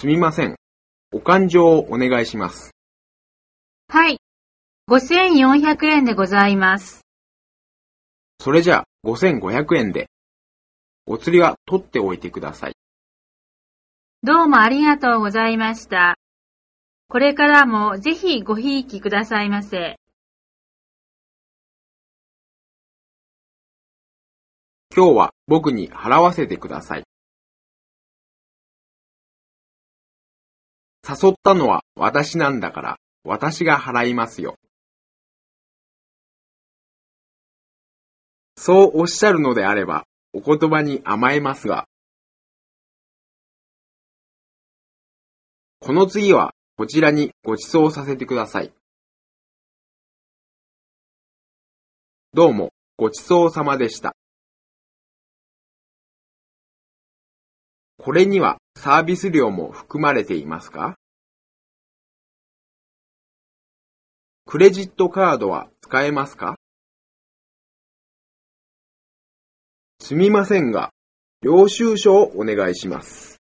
すみません。お勘定をお願いします。はい。5400円でございます。それじゃあ、5500円で。お釣りは取っておいてください。どうもありがとうございました。これからもぜひごひいきくださいませ。今日は僕に払わせてください。誘ったのは私なんだから、私が払いますよ。そうおっしゃるのであれば、お言葉に甘えますが、この次はこちらにご馳走させてください。どうも、ごちそうさまでした。これにはサービス料も含まれていますか？クレジットカードは使えますか？すみませんが、領収書をお願いします。